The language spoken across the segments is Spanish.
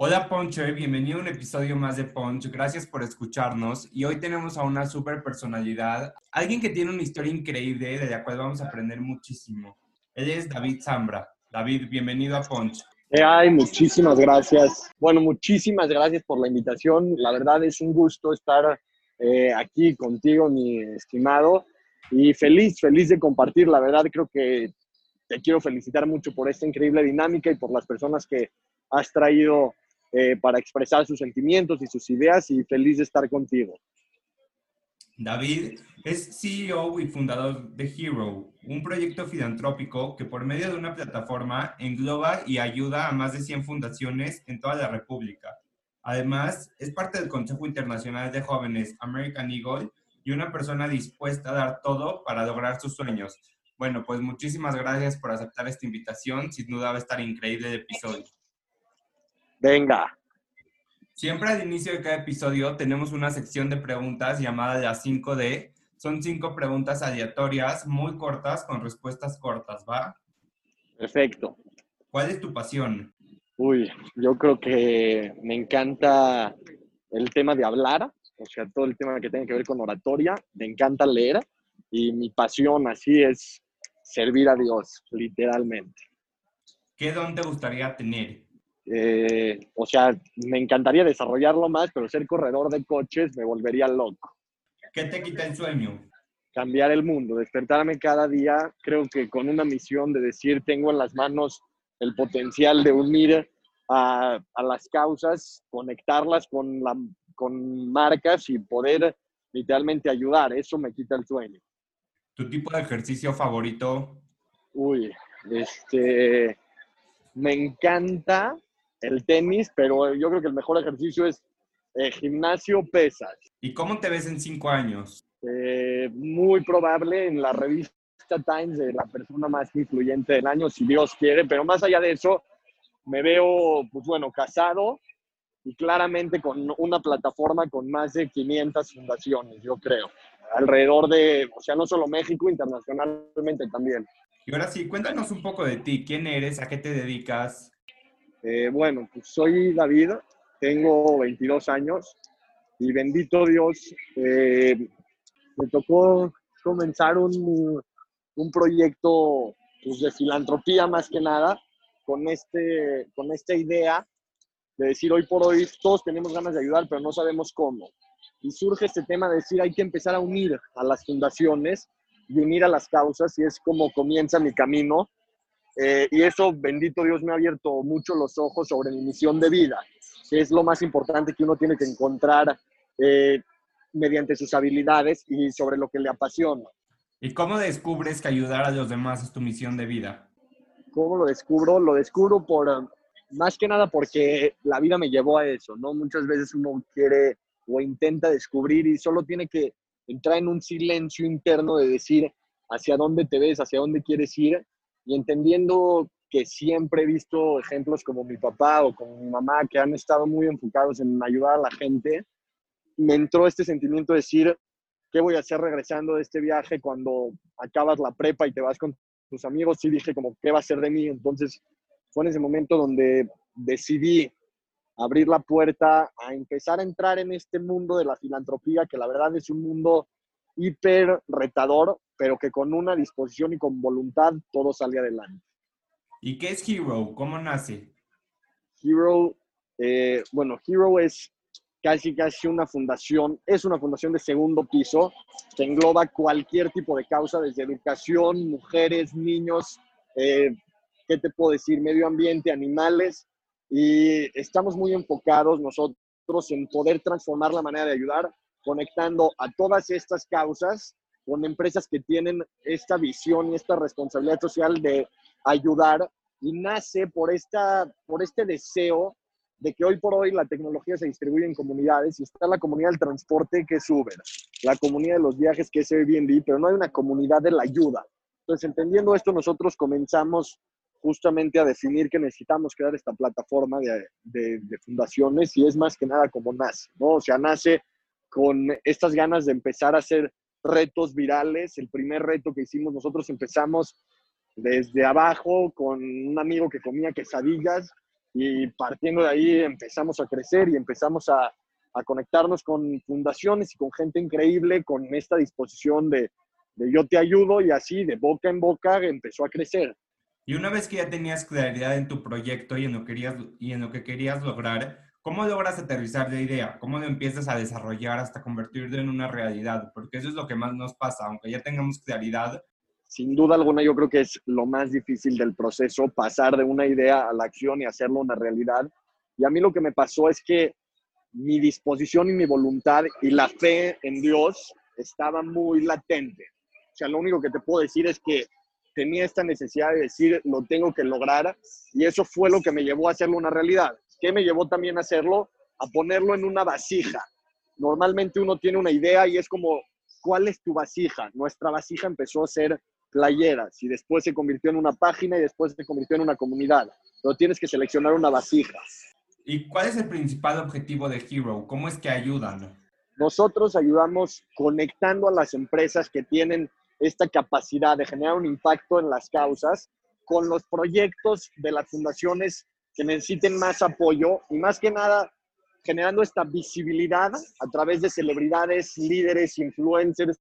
Hola Poncho, bienvenido a un episodio más de Punch. Gracias por escucharnos. Y hoy tenemos a una super personalidad, alguien que tiene una historia increíble de la cual vamos a aprender muchísimo. Él es David Zambra. David, bienvenido a Punch. Ay, muchísimas gracias. Bueno, muchísimas gracias por la invitación. La verdad es un gusto estar eh, aquí contigo, mi estimado. Y feliz, feliz de compartir. La verdad creo que te quiero felicitar mucho por esta increíble dinámica y por las personas que has traído eh, para expresar sus sentimientos y sus ideas y feliz de estar contigo. David es CEO y fundador de Hero, un proyecto filantrópico que por medio de una plataforma engloba y ayuda a más de 100 fundaciones en toda la República. Además, es parte del Consejo Internacional de Jóvenes American Eagle y una persona dispuesta a dar todo para lograr sus sueños. Bueno, pues muchísimas gracias por aceptar esta invitación. Sin duda va a estar increíble el episodio. Venga. Siempre al inicio de cada episodio tenemos una sección de preguntas llamada las 5D. Son cinco preguntas aleatorias, muy cortas, con respuestas cortas, ¿va? Perfecto. ¿Cuál es tu pasión? Uy, yo creo que me encanta el tema de hablar, o sea, todo el tema que tiene que ver con oratoria. Me encanta leer y mi pasión así es servir a Dios, literalmente. ¿Qué don te gustaría tener? Eh, o sea, me encantaría desarrollarlo más, pero ser corredor de coches me volvería loco. ¿Qué te quita el sueño? Cambiar el mundo, despertarme cada día, creo que con una misión de decir, tengo en las manos el potencial de unir a, a las causas, conectarlas con, la, con marcas y poder literalmente ayudar. Eso me quita el sueño. ¿Tu tipo de ejercicio favorito? Uy, este, me encanta el tenis, pero yo creo que el mejor ejercicio es eh, gimnasio, pesas. ¿Y cómo te ves en cinco años? Eh, muy probable en la revista Times de la persona más influyente del año, si Dios quiere, pero más allá de eso, me veo, pues bueno, casado y claramente con una plataforma con más de 500 fundaciones, yo creo, alrededor de, o sea, no solo México, internacionalmente también. Y ahora sí, cuéntanos un poco de ti, quién eres, a qué te dedicas. Eh, bueno, pues soy David, tengo 22 años y bendito Dios, eh, me tocó comenzar un, un proyecto pues, de filantropía más que nada, con, este, con esta idea de decir hoy por hoy todos tenemos ganas de ayudar, pero no sabemos cómo. Y surge este tema de decir hay que empezar a unir a las fundaciones y unir a las causas y es como comienza mi camino eh, y eso, bendito Dios, me ha abierto mucho los ojos sobre mi misión de vida, que es lo más importante que uno tiene que encontrar eh, mediante sus habilidades y sobre lo que le apasiona. ¿Y cómo descubres que ayudar a los demás es tu misión de vida? ¿Cómo lo descubro? Lo descubro por, más que nada porque la vida me llevó a eso, ¿no? Muchas veces uno quiere o intenta descubrir y solo tiene que entrar en un silencio interno de decir hacia dónde te ves, hacia dónde quieres ir y entendiendo que siempre he visto ejemplos como mi papá o como mi mamá que han estado muy enfocados en ayudar a la gente, me entró este sentimiento de decir, ¿qué voy a hacer regresando de este viaje cuando acabas la prepa y te vas con tus amigos? Y dije como, ¿qué va a ser de mí? Entonces fue en ese momento donde decidí abrir la puerta a empezar a entrar en este mundo de la filantropía, que la verdad es un mundo hiper retador, pero que con una disposición y con voluntad todo sale adelante. ¿Y qué es Hero? ¿Cómo nace? Hero, eh, bueno, Hero es casi casi una fundación, es una fundación de segundo piso que engloba cualquier tipo de causa, desde educación, mujeres, niños, eh, ¿qué te puedo decir? Medio ambiente, animales, y estamos muy enfocados nosotros en poder transformar la manera de ayudar, conectando a todas estas causas con empresas que tienen esta visión y esta responsabilidad social de ayudar y nace por, esta, por este deseo de que hoy por hoy la tecnología se distribuye en comunidades y está la comunidad del transporte que es Uber, la comunidad de los viajes que es Airbnb, pero no hay una comunidad de la ayuda. Entonces, entendiendo esto, nosotros comenzamos justamente a definir que necesitamos crear esta plataforma de, de, fundaciones y es más que nada como nace, ¿no? O sea, nace con estas ganas de empezar a hacer retos virales. El primer reto que hicimos nosotros empezamos desde abajo con un amigo que comía quesadillas y partiendo de ahí empezamos a crecer y empezamos a, a conectarnos con fundaciones y con gente increíble con esta disposición de, de yo te ayudo y así de boca en boca empezó a crecer. Y una vez que ya tenías claridad en tu proyecto y en lo, querías, y en lo que querías lograr, ¿cómo logras aterrizar la idea? ¿Cómo lo empiezas a desarrollar hasta convertirlo en una realidad? Porque eso es lo que más nos pasa, aunque ya tengamos claridad. Sin duda alguna, yo creo que es lo más difícil del proceso, pasar de una idea a la acción y hacerlo una realidad. Y a mí lo que me pasó es que mi disposición y mi voluntad y la fe en Dios estaba muy latente. O sea, lo único que te puedo decir es que tenía esta necesidad de decir, lo tengo que lograr, y eso fue lo que me llevó a hacerlo una realidad. ¿Qué me llevó también a hacerlo? A ponerlo en una vasija. Normalmente uno tiene una idea y es como, ¿cuál es tu vasija? Nuestra vasija empezó a ser playeras y después se convirtió en una página y después se convirtió en una comunidad. Pero tienes que seleccionar una vasija. ¿Y cuál es el principal objetivo de Hero? ¿Cómo es que ayudan? Nosotros ayudamos conectando a las empresas que tienen esta capacidad de generar un impacto en las causas con los proyectos de las fundaciones que necesiten más apoyo y más que nada generando esta visibilidad a través de celebridades, líderes, influencers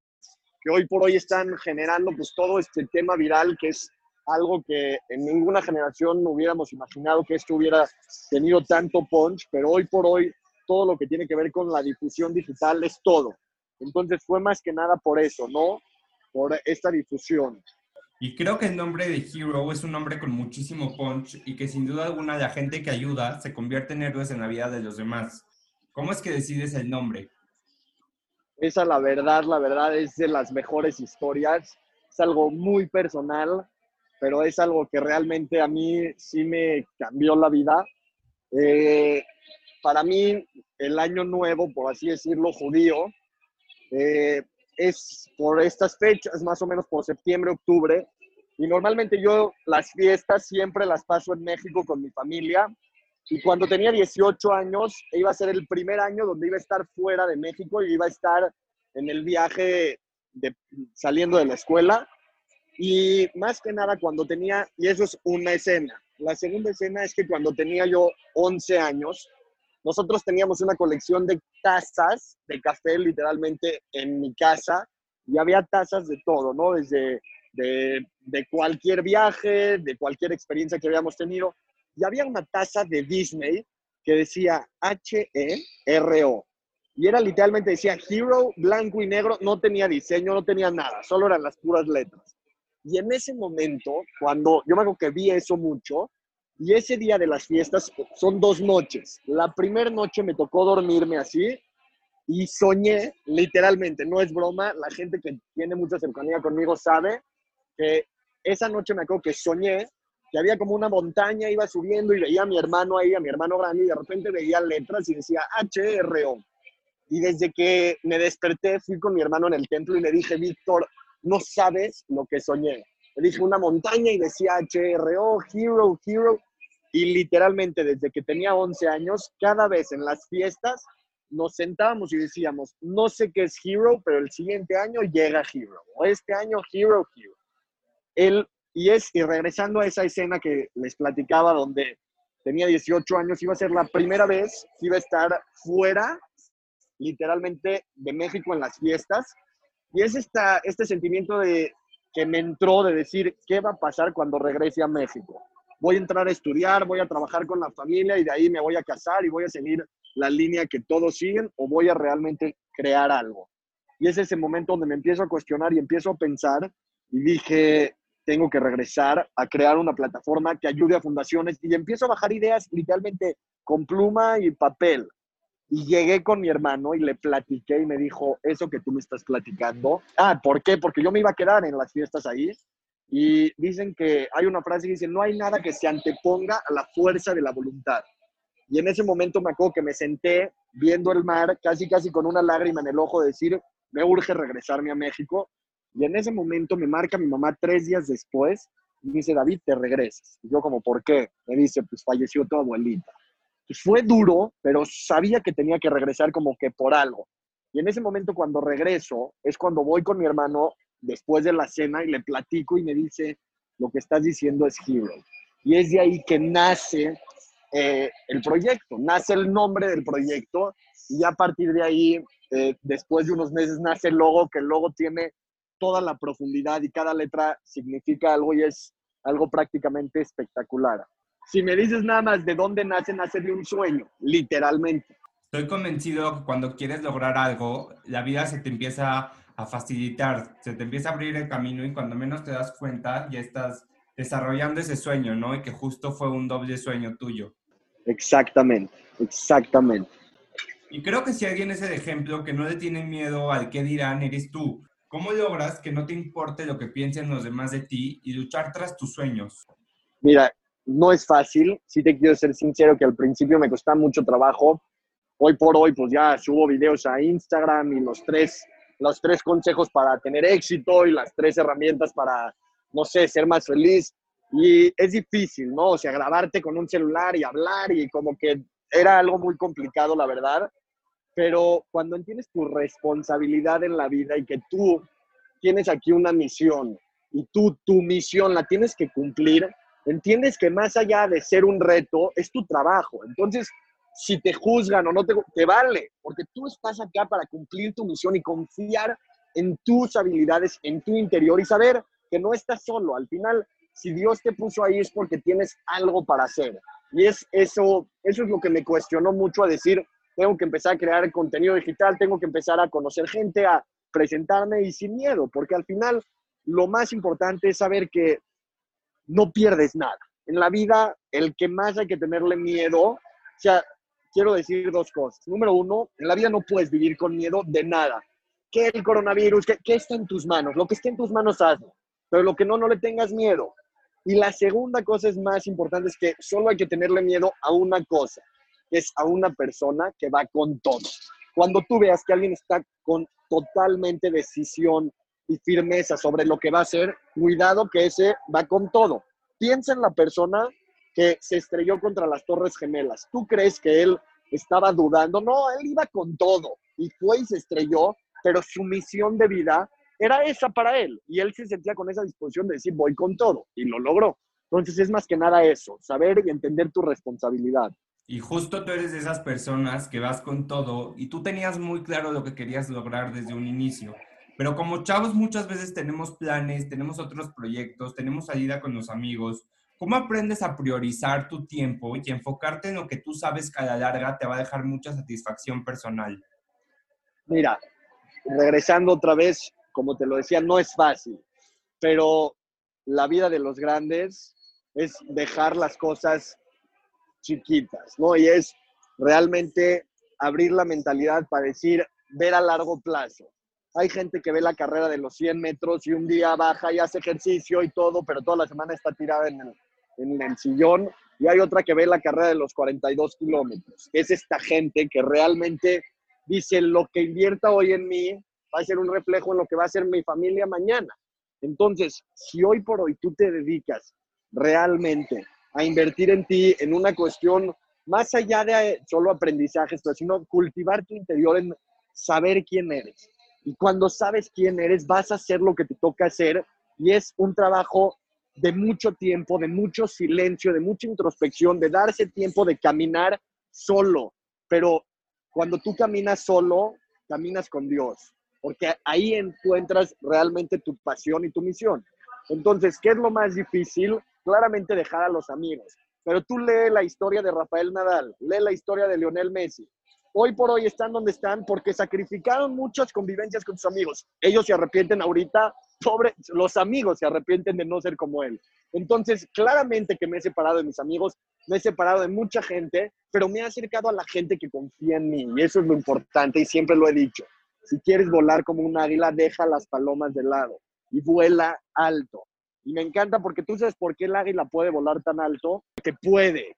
que hoy por hoy están generando pues todo este tema viral que es algo que en ninguna generación hubiéramos imaginado que esto hubiera tenido tanto punch, pero hoy por hoy todo lo que tiene que ver con la difusión digital es todo. Entonces fue más que nada por eso, ¿no? por esta difusión. Y creo que el nombre de Hero es un nombre con muchísimo punch y que sin duda alguna la gente que ayuda se convierte en héroes en la vida de los demás. ¿Cómo es que decides el nombre? Esa, la verdad, la verdad es de las mejores historias. Es algo muy personal, pero es algo que realmente a mí sí me cambió la vida. Eh, para mí, el año nuevo, por así decirlo, judío, eh, es por estas fechas, más o menos por septiembre, octubre. Y normalmente yo las fiestas siempre las paso en México con mi familia. Y cuando tenía 18 años, iba a ser el primer año donde iba a estar fuera de México y iba a estar en el viaje de, saliendo de la escuela. Y más que nada cuando tenía, y eso es una escena. La segunda escena es que cuando tenía yo 11 años, nosotros teníamos una colección de tazas de café literalmente en mi casa y había tazas de todo, ¿no? Desde de, de cualquier viaje, de cualquier experiencia que habíamos tenido. Y había una taza de Disney que decía H-E-R-O. Y era literalmente, decía Hero, blanco y negro, no tenía diseño, no tenía nada, solo eran las puras letras. Y en ese momento, cuando yo me acuerdo que vi eso mucho, y ese día de las fiestas son dos noches. La primera noche me tocó dormirme así y soñé, literalmente, no es broma, la gente que tiene mucha cercanía conmigo sabe que esa noche me acuerdo que soñé que había como una montaña, iba subiendo y veía a mi hermano ahí, a mi hermano grande, y de repente veía letras y decía H-R-O. Y desde que me desperté, fui con mi hermano en el templo y le dije, Víctor, no sabes lo que soñé. Le dije una montaña y decía H-R-O, Hero, Hero. Y literalmente desde que tenía 11 años, cada vez en las fiestas nos sentábamos y decíamos, no sé qué es Hero, pero el siguiente año llega Hero. O este año Hero, Hero. Él, y es, y regresando a esa escena que les platicaba donde tenía 18 años, iba a ser la primera vez que iba a estar fuera, literalmente, de México en las fiestas. Y es esta, este sentimiento de, que me entró de decir, ¿qué va a pasar cuando regrese a México? Voy a entrar a estudiar, voy a trabajar con la familia y de ahí me voy a casar y voy a seguir la línea que todos siguen o voy a realmente crear algo. Y es ese momento donde me empiezo a cuestionar y empiezo a pensar y dije, tengo que regresar a crear una plataforma que ayude a fundaciones y empiezo a bajar ideas literalmente con pluma y papel. Y llegué con mi hermano y le platiqué y me dijo, eso que tú me estás platicando. Ah, ¿por qué? Porque yo me iba a quedar en las fiestas ahí y dicen que hay una frase que dice, no hay nada que se anteponga a la fuerza de la voluntad. Y en ese momento me acuerdo que me senté viendo el mar, casi casi con una lágrima en el ojo, decir, me urge regresarme a México. Y en ese momento me marca mi mamá tres días después y me dice, David, te regresas. Y yo como, ¿por qué? Me dice, pues falleció tu abuelita. Pues fue duro, pero sabía que tenía que regresar como que por algo. Y en ese momento cuando regreso es cuando voy con mi hermano después de la cena y le platico y me dice, lo que estás diciendo es Hero. Y es de ahí que nace eh, el proyecto, nace el nombre del proyecto y a partir de ahí, eh, después de unos meses, nace el logo, que el logo tiene toda la profundidad y cada letra significa algo y es algo prácticamente espectacular. Si me dices nada más de dónde nace, nace de un sueño, literalmente. Estoy convencido que cuando quieres lograr algo, la vida se te empieza a facilitar, se te empieza a abrir el camino y cuando menos te das cuenta ya estás desarrollando ese sueño, ¿no? Y que justo fue un doble sueño tuyo. Exactamente, exactamente. Y creo que si alguien es el ejemplo que no le tiene miedo al qué dirán, eres tú. ¿Cómo logras que no te importe lo que piensen los demás de ti y luchar tras tus sueños? Mira, no es fácil. Sí te quiero ser sincero que al principio me costaba mucho trabajo. Hoy por hoy, pues ya subo videos a Instagram y los tres, los tres consejos para tener éxito y las tres herramientas para, no sé, ser más feliz. Y es difícil, ¿no? O sea, grabarte con un celular y hablar y como que era algo muy complicado, la verdad. Pero cuando entiendes tu responsabilidad en la vida y que tú tienes aquí una misión y tú tu misión la tienes que cumplir, entiendes que más allá de ser un reto, es tu trabajo. Entonces, si te juzgan o no te, te vale, porque tú estás acá para cumplir tu misión y confiar en tus habilidades, en tu interior y saber que no estás solo. Al final, si Dios te puso ahí es porque tienes algo para hacer. Y es eso, eso es lo que me cuestionó mucho a decir, tengo que empezar a crear contenido digital, tengo que empezar a conocer gente, a presentarme y sin miedo, porque al final lo más importante es saber que no pierdes nada. En la vida, el que más hay que tenerle miedo, o sea, quiero decir dos cosas. Número uno, en la vida no puedes vivir con miedo de nada. ¿Qué el coronavirus? ¿Qué, qué está en tus manos? Lo que esté en tus manos, hazlo. Pero lo que no, no le tengas miedo. Y la segunda cosa es más importante, es que solo hay que tenerle miedo a una cosa, que es a una persona que va con todo. Cuando tú veas que alguien está con totalmente decisión y firmeza sobre lo que va a hacer, cuidado que ese va con todo. Piensa en la persona que se estrelló contra las Torres Gemelas. ¿Tú crees que él estaba dudando? No, él iba con todo y fue y se estrelló, pero su misión de vida era esa para él. Y él se sentía con esa disposición de decir, voy con todo. Y lo logró. Entonces es más que nada eso, saber y entender tu responsabilidad. Y justo tú eres de esas personas que vas con todo y tú tenías muy claro lo que querías lograr desde un inicio. Pero como chavos muchas veces tenemos planes, tenemos otros proyectos, tenemos salida con los amigos. ¿Cómo aprendes a priorizar tu tiempo y enfocarte en lo que tú sabes que a la larga te va a dejar mucha satisfacción personal? Mira, regresando otra vez como te lo decía, no es fácil, pero la vida de los grandes es dejar las cosas chiquitas, ¿no? Y es realmente abrir la mentalidad para decir, ver a largo plazo. Hay gente que ve la carrera de los 100 metros y un día baja y hace ejercicio y todo, pero toda la semana está tirada en el, en el sillón. Y hay otra que ve la carrera de los 42 kilómetros. Es esta gente que realmente dice, lo que invierta hoy en mí va a ser un reflejo en lo que va a ser mi familia mañana. Entonces, si hoy por hoy tú te dedicas realmente a invertir en ti, en una cuestión más allá de solo aprendizajes, pero sino cultivar tu interior en saber quién eres. Y cuando sabes quién eres, vas a hacer lo que te toca hacer y es un trabajo de mucho tiempo, de mucho silencio, de mucha introspección, de darse tiempo de caminar solo. Pero cuando tú caminas solo, caminas con Dios porque ahí encuentras realmente tu pasión y tu misión. Entonces, ¿qué es lo más difícil? Claramente dejar a los amigos. Pero tú lee la historia de Rafael Nadal, lee la historia de Lionel Messi. Hoy por hoy están donde están porque sacrificaron muchas convivencias con sus amigos. Ellos se arrepienten ahorita, sobre los amigos se arrepienten de no ser como él. Entonces, claramente que me he separado de mis amigos, me he separado de mucha gente, pero me he acercado a la gente que confía en mí y eso es lo importante y siempre lo he dicho. Si quieres volar como un águila, deja las palomas de lado y vuela alto. Y me encanta porque tú sabes por qué el águila puede volar tan alto, que puede.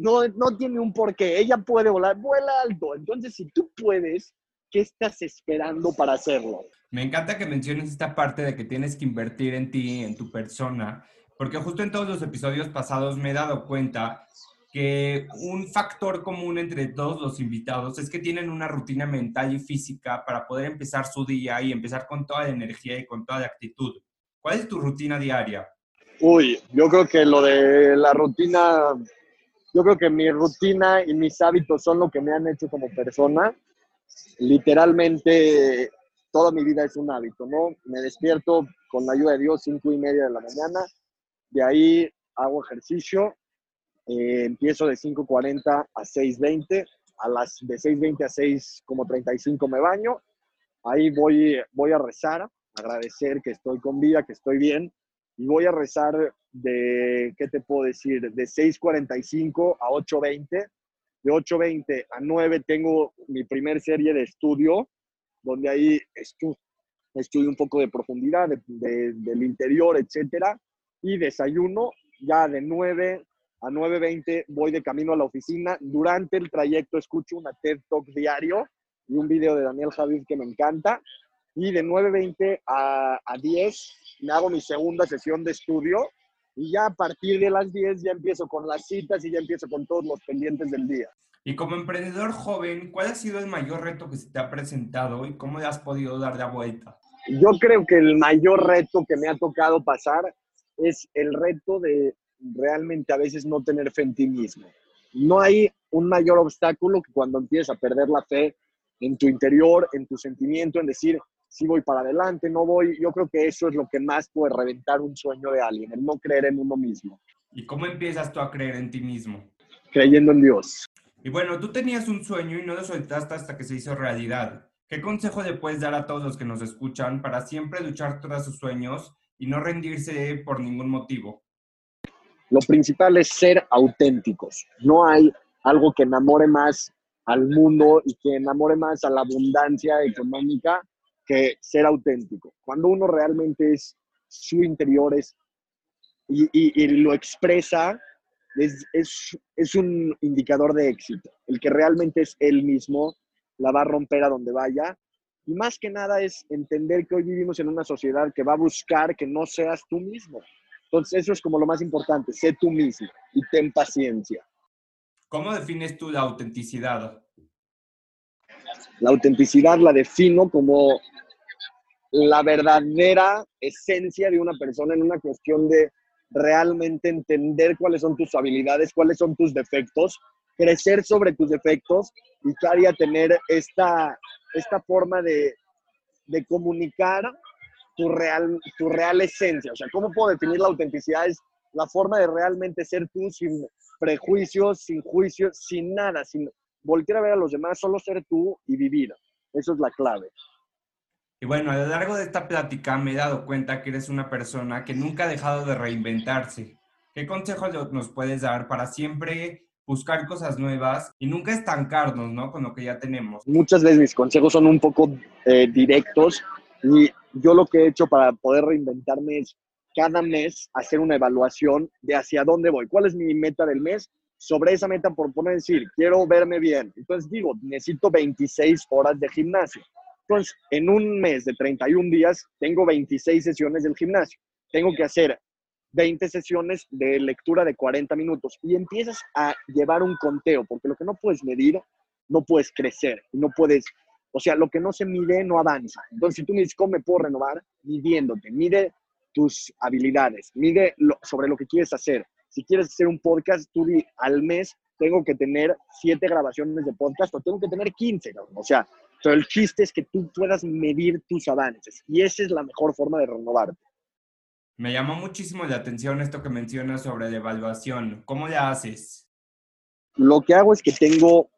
No, no tiene un porqué. Ella puede volar, vuela alto. Entonces, si tú puedes, ¿qué estás esperando para hacerlo? Me encanta que menciones esta parte de que tienes que invertir en ti, en tu persona, porque justo en todos los episodios pasados me he dado cuenta que un factor común entre todos los invitados es que tienen una rutina mental y física para poder empezar su día y empezar con toda la energía y con toda la actitud. ¿Cuál es tu rutina diaria? Uy, yo creo que lo de la rutina, yo creo que mi rutina y mis hábitos son lo que me han hecho como persona. Literalmente toda mi vida es un hábito, ¿no? Me despierto con la ayuda de Dios cinco y media de la mañana, de ahí hago ejercicio, eh, empiezo de 5.40 a 6.20, a las de 6.20 a 6.35 me baño, ahí voy, voy a rezar, agradecer que estoy con vida, que estoy bien, y voy a rezar de, ¿qué te puedo decir? De 6.45 a 8.20, de 8.20 a 9 tengo mi primer serie de estudio, donde ahí estudio, estudio un poco de profundidad, del interior, etcétera, y desayuno ya de 9 a 9.20 voy de camino a la oficina. Durante el trayecto escucho una TED Talk diario y un video de Daniel Javid que me encanta. Y de 9.20 a, a 10 me hago mi segunda sesión de estudio y ya a partir de las 10 ya empiezo con las citas y ya empiezo con todos los pendientes del día. Y como emprendedor joven, ¿cuál ha sido el mayor reto que se te ha presentado y cómo le has podido dar la vuelta? Yo creo que el mayor reto que me ha tocado pasar es el reto de realmente a veces no tener fe en ti mismo. No hay un mayor obstáculo que cuando empiezas a perder la fe en tu interior, en tu sentimiento, en decir, si voy para adelante, no voy. Yo creo que eso es lo que más puede reventar un sueño de alguien, el no creer en uno mismo. ¿Y cómo empiezas tú a creer en ti mismo? Creyendo en Dios. Y bueno, tú tenías un sueño y no lo soltaste hasta que se hizo realidad. ¿Qué consejo le puedes dar a todos los que nos escuchan para siempre luchar tras sus sueños y no rendirse por ningún motivo? Lo principal es ser auténticos. No hay algo que enamore más al mundo y que enamore más a la abundancia económica ser auténtico. Cuando uno realmente es su interior es, y, lo expresa, es, es, es, un indicador de éxito. El que realmente es él mismo la va a romper a donde vaya. Y más que nada es entender que hoy vivimos en una sociedad que va a buscar que no seas tú mismo. Entonces, eso es como lo más importante, sé tú mismo y ten paciencia. ¿Cómo defines tú la autenticidad? La autenticidad la defino como la verdadera esencia de una persona en una cuestión de realmente entender cuáles son tus habilidades, cuáles son tus defectos, crecer sobre tus defectos y cada tener esta, esta forma de, de comunicar tu real, tu real esencia. O sea, ¿cómo puedo definir la autenticidad? Es la forma de realmente ser tú sin prejuicios, sin juicios, sin nada, sin voltear a ver a los demás, solo ser tú y vivir. Eso es la clave. Y bueno, a lo largo de esta plática me he dado cuenta que eres una persona que nunca ha dejado de reinventarse. ¿Qué consejos nos puedes dar para siempre buscar cosas nuevas y nunca estancarnos, ¿no? Con lo que ya tenemos. Muchas veces mis consejos son un poco eh, directos y yo lo que he hecho para poder reinventarme es cada mes hacer una evaluación de hacia dónde voy, cuál es mi meta del mes. Sobre esa meta, por poner decir, quiero verme bien. Entonces digo, necesito 26 horas de gimnasio. Entonces, en un mes de 31 días, tengo 26 sesiones del gimnasio. Tengo que hacer 20 sesiones de lectura de 40 minutos y empiezas a llevar un conteo, porque lo que no puedes medir, no puedes crecer, no puedes o sea, lo que no se mide no avanza. Entonces, si tú me dices, ¿cómo me puedo renovar? Midiéndote, mide tus habilidades, mide sobre lo que quieres hacer. Si quieres hacer un podcast, tú di, al mes tengo que tener siete grabaciones de podcast o tengo que tener 15. O sea, pero el chiste es que tú puedas medir tus avances y esa es la mejor forma de renovarte. Me llamó muchísimo la atención esto que mencionas sobre la evaluación. ¿Cómo la haces? Lo que hago es que tengo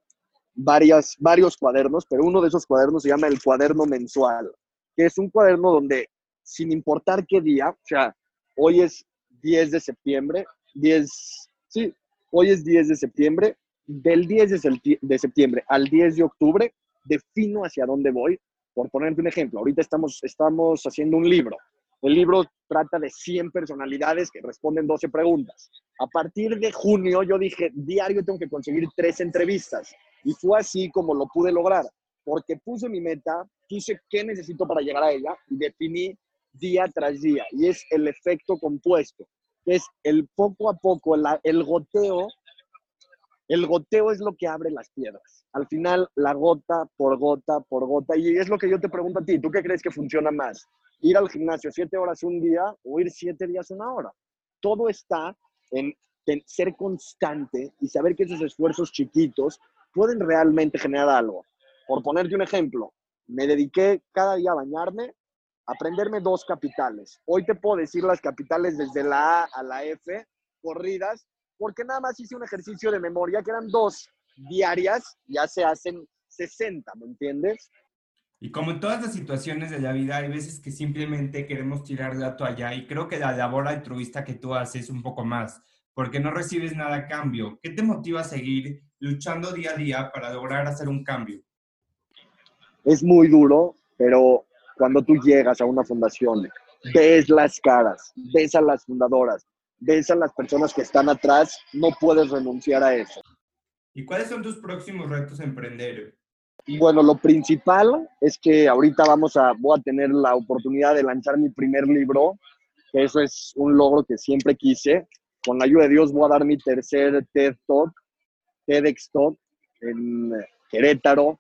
varias, varios cuadernos, pero uno de esos cuadernos se llama el cuaderno mensual, que es un cuaderno donde, sin importar qué día, o sea, hoy es 10 de septiembre, 10, sí, hoy es 10 de septiembre, del 10 de septiembre al 10 de octubre, defino hacia dónde voy. Por ponerte un ejemplo, ahorita estamos, estamos haciendo un libro. El libro trata de 100 personalidades que responden 12 preguntas. A partir de junio yo dije, diario tengo que conseguir tres entrevistas. Y fue así como lo pude lograr, porque puse mi meta, puse qué necesito para llegar a ella y definí día tras día. Y es el efecto compuesto, es el poco a poco, el goteo. El goteo es lo que abre las piedras. Al final, la gota por gota por gota. Y es lo que yo te pregunto a ti. ¿Tú qué crees que funciona más? ¿Ir al gimnasio siete horas un día o ir siete días una hora? Todo está en, ser constante y saber que esos esfuerzos chiquitos pueden realmente generar algo. Por ponerte un ejemplo, me dediqué cada día a bañarme, aprenderme dos capitales. Hoy te puedo decir las capitales desde la A a la F, corridas, porque nada más hice un ejercicio de memoria que eran dos diarias, ya se hacen 60, ¿me entiendes? Y como en todas las situaciones de la vida, hay veces que simplemente queremos tirar la toalla y creo que la labor altruista que tú haces un poco más, porque no recibes nada a cambio. ¿Qué te motiva a seguir luchando día a día para lograr hacer un cambio? Es muy duro, pero cuando tú llegas a una fundación, ves las caras, ves a las fundadoras, ves a las personas que están atrás, no puedes renunciar a eso. ¿Y cuáles son tus próximos retos a emprender? Bueno, lo principal es que ahorita vamos a, voy a tener la oportunidad de lanzar mi primer libro, que eso es un logro que siempre quise. Con la ayuda de Dios voy a dar mi tercer TED Talk, TEDx Talk en Querétaro.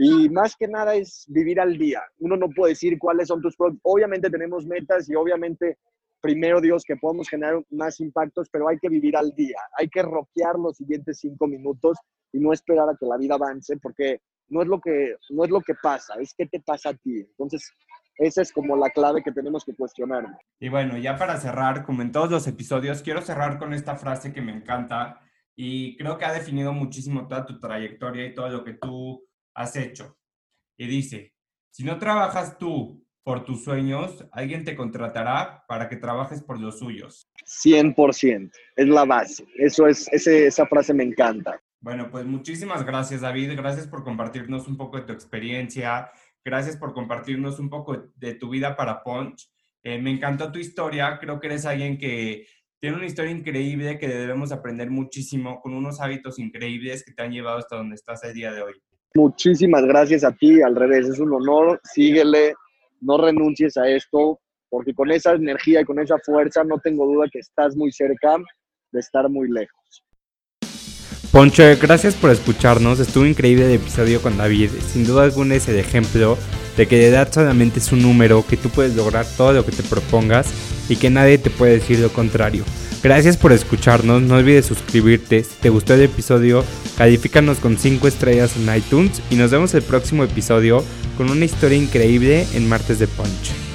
Y más que nada es vivir al día. Uno no puede decir cuáles son tus... Obviamente tenemos metas y obviamente primero Dios que podemos generar más impactos, pero hay que vivir al día. Hay que roquear los siguientes cinco minutos y no esperar a que la vida avance porque no es lo que, no es lo que pasa, es qué te pasa a ti. Entonces, esa es como la clave que tenemos que cuestionar. Y bueno, ya para cerrar, como en todos los episodios, quiero cerrar con esta frase que me encanta y creo que ha definido muchísimo toda tu trayectoria y todo lo que tú has hecho. Y dice, si no trabajas tú por tus sueños, alguien te contratará para que trabajes por los suyos. 100%, es la base. Eso es, esa frase me encanta. Bueno, pues muchísimas gracias, David. Gracias por compartirnos un poco de tu experiencia. Gracias por compartirnos un poco de tu vida para Punch. Eh, me encantó tu historia. Creo que eres alguien que tiene una historia increíble que debemos aprender muchísimo, con unos hábitos increíbles que te han llevado hasta donde estás el día de hoy. Muchísimas gracias a ti. Al revés, es un honor. Síguele, no renuncies a esto, porque con esa energía y con esa fuerza no tengo duda que estás muy cerca de estar muy lejos. Ponche, gracias por escucharnos. Estuvo increíble el episodio con David. Sin duda alguna es el ejemplo de que la edad solamente es un número, que tú puedes lograr todo lo que te propongas y que nadie te puede decir lo contrario. Gracias por escucharnos. No olvides suscribirte. Si te gustó el episodio, califícanos con 5 estrellas en iTunes y nos vemos el próximo episodio con una historia increíble en Martes de Punch.